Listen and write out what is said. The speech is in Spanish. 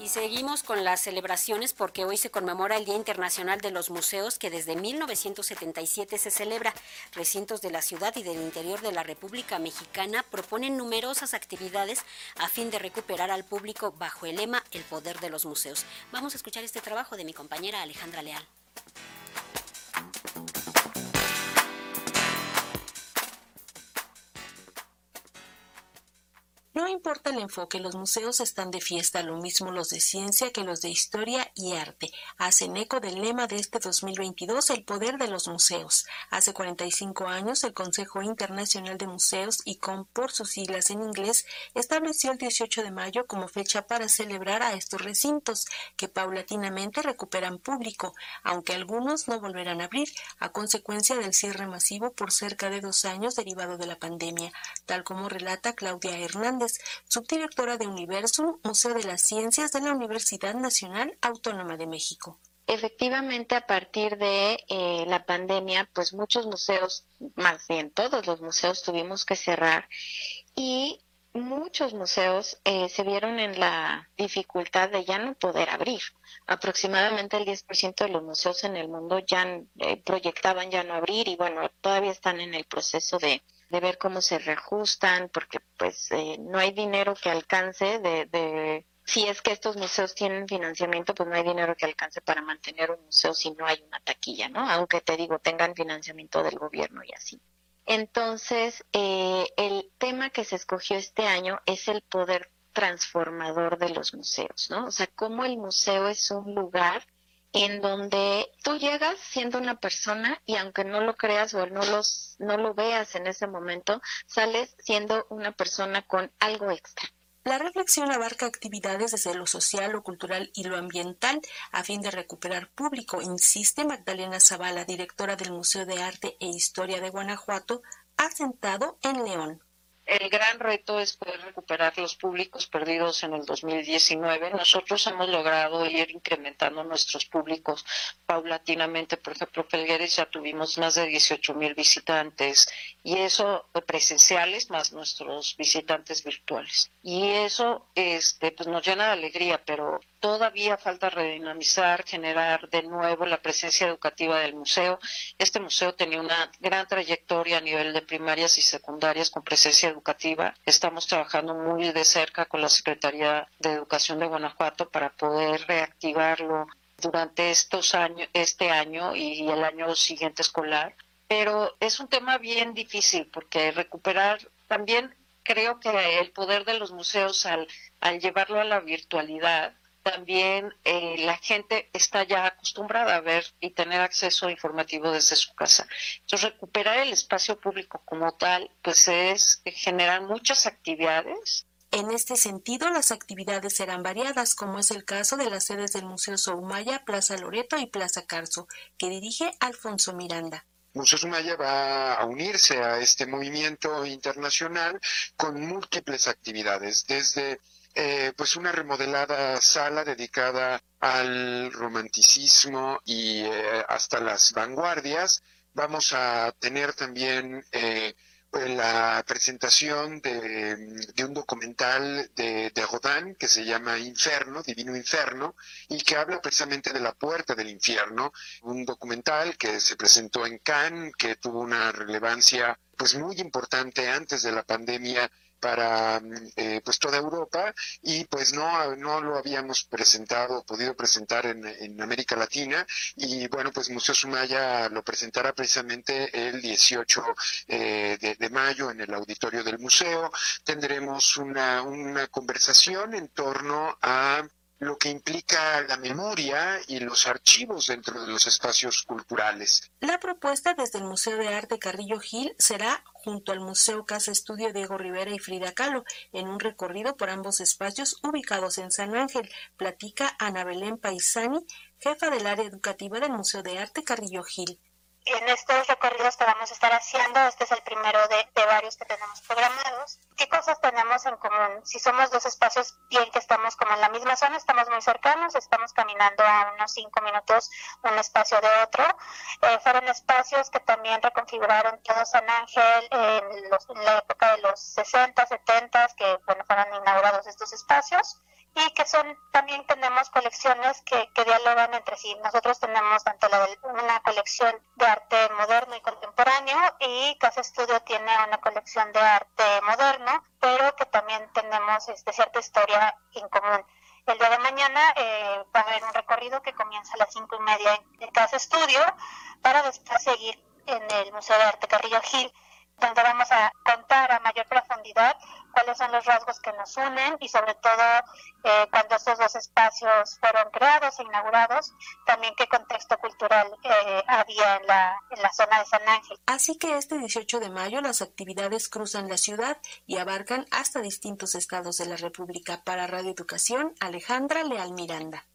Y seguimos con las celebraciones porque hoy se conmemora el Día Internacional de los Museos que desde 1977 se celebra. Recintos de la ciudad y del interior de la República Mexicana proponen numerosas actividades a fin de recuperar al público bajo el lema El poder de los museos. Vamos a escuchar este trabajo de mi compañera Alejandra Leal. No importa el enfoque, los museos están de fiesta, lo mismo los de ciencia que los de historia y arte. Hacen eco del lema de este 2022, el poder de los museos. Hace 45 años, el Consejo Internacional de Museos, ICOM por sus siglas en inglés, estableció el 18 de mayo como fecha para celebrar a estos recintos, que paulatinamente recuperan público, aunque algunos no volverán a abrir, a consecuencia del cierre masivo por cerca de dos años derivado de la pandemia, tal como relata Claudia Hernández subdirectora de Universum, Museo de las Ciencias de la Universidad Nacional Autónoma de México. Efectivamente, a partir de eh, la pandemia, pues muchos museos, más bien todos los museos tuvimos que cerrar y muchos museos eh, se vieron en la dificultad de ya no poder abrir. Aproximadamente el 10% de los museos en el mundo ya eh, proyectaban ya no abrir y bueno, todavía están en el proceso de, de ver cómo se reajustan, porque pues eh, no hay dinero que alcance de, de, si es que estos museos tienen financiamiento, pues no hay dinero que alcance para mantener un museo si no hay una taquilla, ¿no? Aunque te digo, tengan financiamiento del gobierno y así. Entonces, eh, el tema que se escogió este año es el poder transformador de los museos, ¿no? O sea, cómo el museo es un lugar en donde tú llegas siendo una persona y aunque no lo creas o no los no lo veas en ese momento, sales siendo una persona con algo extra. La reflexión abarca actividades desde lo social, lo cultural y lo ambiental a fin de recuperar público, insiste Magdalena Zavala, directora del Museo de Arte e Historia de Guanajuato, asentado en León. El gran reto es poder recuperar los públicos perdidos en el 2019. Nosotros hemos logrado ir incrementando nuestros públicos paulatinamente. Por ejemplo, Felgueres ya tuvimos más de 18 mil visitantes y eso presenciales más nuestros visitantes virtuales. Y eso este, pues nos llena de alegría, pero todavía falta redinamizar, generar de nuevo la presencia educativa del museo. Este museo tenía una gran trayectoria a nivel de primarias y secundarias con presencia educativa. Estamos trabajando muy de cerca con la Secretaría de Educación de Guanajuato para poder reactivarlo durante estos años, este año y el año siguiente escolar. Pero es un tema bien difícil porque recuperar también creo que el poder de los museos al, al llevarlo a la virtualidad también eh, la gente está ya acostumbrada a ver y tener acceso informativo desde su casa. Entonces, recuperar el espacio público como tal, pues es generar muchas actividades. En este sentido, las actividades serán variadas, como es el caso de las sedes del Museo Soumaya, Plaza Loreto y Plaza Carso, que dirige Alfonso Miranda. Museo Sumaya va a unirse a este movimiento internacional con múltiples actividades, desde eh, pues una remodelada sala dedicada al romanticismo y eh, hasta las vanguardias. Vamos a tener también eh, la presentación de, un documental de, de, que se llama Inferno, Divino Inferno, y que habla precisamente de la puerta del infierno, un documental que se presentó en Cannes, que tuvo una relevancia pues muy importante antes de la pandemia para eh, pues toda Europa y pues no, no lo habíamos presentado, podido presentar en, en América Latina y bueno pues Museo Sumaya lo presentará precisamente el 18 eh, de, de, mayo en el auditorio del museo. Tendremos una, una conversación en torno a lo que implica la memoria y los archivos dentro de los espacios culturales. La propuesta desde el Museo de Arte Carrillo Gil será junto al Museo Casa Estudio Diego Rivera y Frida Kahlo, en un recorrido por ambos espacios ubicados en San Ángel, platica Ana Belén Paisani, jefa del área educativa del Museo de Arte Carrillo Gil en estos recorridos que vamos a estar haciendo, este es el primero de, varios que tenemos programados. ¿Qué cosas tenemos en común? Si somos dos espacios, bien que estamos como en la misma zona, estamos muy cercanos, estamos caminando a unos cinco minutos un espacio de otro. Eh, fueron espacios que también reconfiguraron todo San Ángel en, la época de los 60, 70, que bueno, fueron inaugurados estos espacios y que son también tenemos colecciones que, que dialogan entre sí. Nosotros tenemos tanto la una colección de arte moderno y contemporáneo y Casa Estudio tiene una colección de arte moderno, pero que también tenemos este, cierta historia en común. El día de mañana eh, va a haber un recorrido que comienza a las cinco y media en Casa Estudio para después seguir en el Museo de Arte Carrillo Gil donde vamos a contar a mayor profundidad cuáles son los rasgos que nos unen y sobre todo eh, cuando estos dos espacios fueron creados e inaugurados, también qué contexto cultural eh, había en la, en la zona de San Ángel. Así que este 18 de mayo las actividades cruzan la ciudad y abarcan hasta distintos estados de la República. Para Radio Educación, Alejandra Leal Miranda.